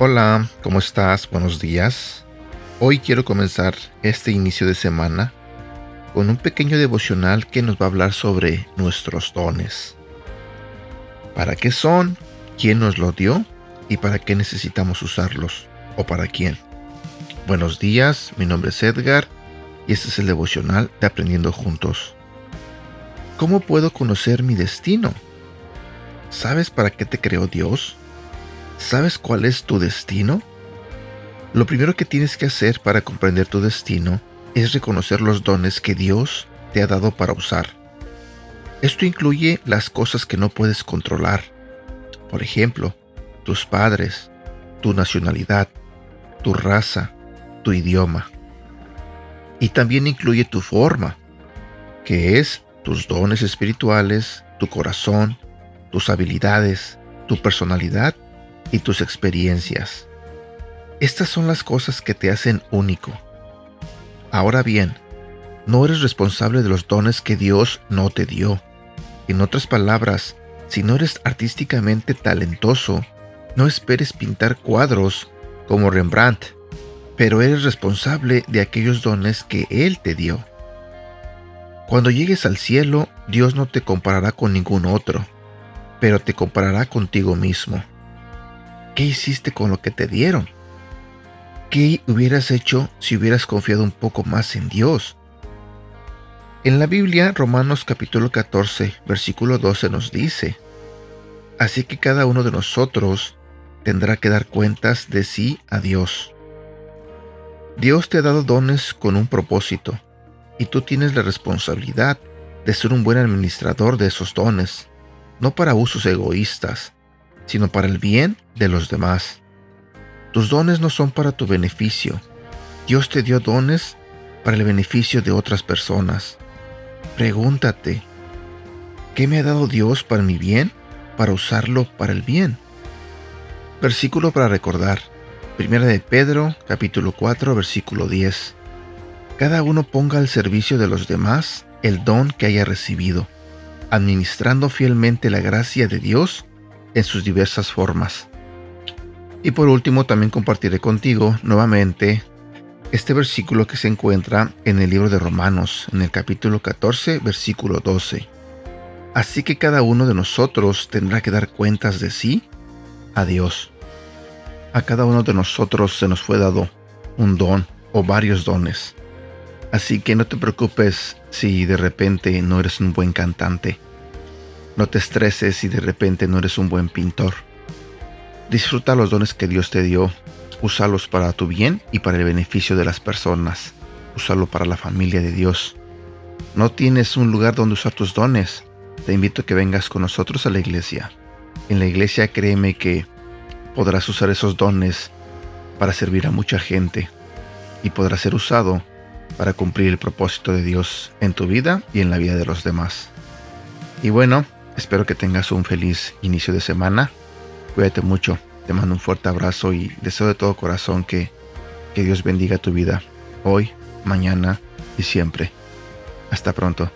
Hola, ¿cómo estás? Buenos días. Hoy quiero comenzar este inicio de semana con un pequeño devocional que nos va a hablar sobre nuestros dones. ¿Para qué son? ¿Quién nos lo dio? ¿Y para qué necesitamos usarlos? ¿O para quién? Buenos días, mi nombre es Edgar y este es el devocional de Aprendiendo Juntos. ¿Cómo puedo conocer mi destino? ¿Sabes para qué te creó Dios? ¿Sabes cuál es tu destino? Lo primero que tienes que hacer para comprender tu destino es reconocer los dones que Dios te ha dado para usar. Esto incluye las cosas que no puedes controlar. Por ejemplo, tus padres, tu nacionalidad, tu raza, tu idioma. Y también incluye tu forma, que es tus dones espirituales, tu corazón, tus habilidades, tu personalidad y tus experiencias. Estas son las cosas que te hacen único. Ahora bien, no eres responsable de los dones que Dios no te dio. En otras palabras, si no eres artísticamente talentoso, no esperes pintar cuadros como Rembrandt, pero eres responsable de aquellos dones que Él te dio. Cuando llegues al cielo, Dios no te comparará con ningún otro pero te comparará contigo mismo. ¿Qué hiciste con lo que te dieron? ¿Qué hubieras hecho si hubieras confiado un poco más en Dios? En la Biblia, Romanos capítulo 14, versículo 12 nos dice, Así que cada uno de nosotros tendrá que dar cuentas de sí a Dios. Dios te ha dado dones con un propósito, y tú tienes la responsabilidad de ser un buen administrador de esos dones no para usos egoístas, sino para el bien de los demás. Tus dones no son para tu beneficio. Dios te dio dones para el beneficio de otras personas. Pregúntate, ¿qué me ha dado Dios para mi bien? Para usarlo para el bien. Versículo para recordar. Primera de Pedro, capítulo 4, versículo 10. Cada uno ponga al servicio de los demás el don que haya recibido administrando fielmente la gracia de Dios en sus diversas formas. Y por último también compartiré contigo nuevamente este versículo que se encuentra en el libro de Romanos, en el capítulo 14, versículo 12. Así que cada uno de nosotros tendrá que dar cuentas de sí a Dios. A cada uno de nosotros se nos fue dado un don o varios dones. Así que no te preocupes si de repente no eres un buen cantante. No te estreses si de repente no eres un buen pintor. Disfruta los dones que Dios te dio. Úsalos para tu bien y para el beneficio de las personas. Úsalo para la familia de Dios. No tienes un lugar donde usar tus dones. Te invito a que vengas con nosotros a la iglesia. En la iglesia créeme que podrás usar esos dones para servir a mucha gente y podrá ser usado para cumplir el propósito de Dios en tu vida y en la vida de los demás. Y bueno, espero que tengas un feliz inicio de semana. Cuídate mucho, te mando un fuerte abrazo y deseo de todo corazón que, que Dios bendiga tu vida hoy, mañana y siempre. Hasta pronto.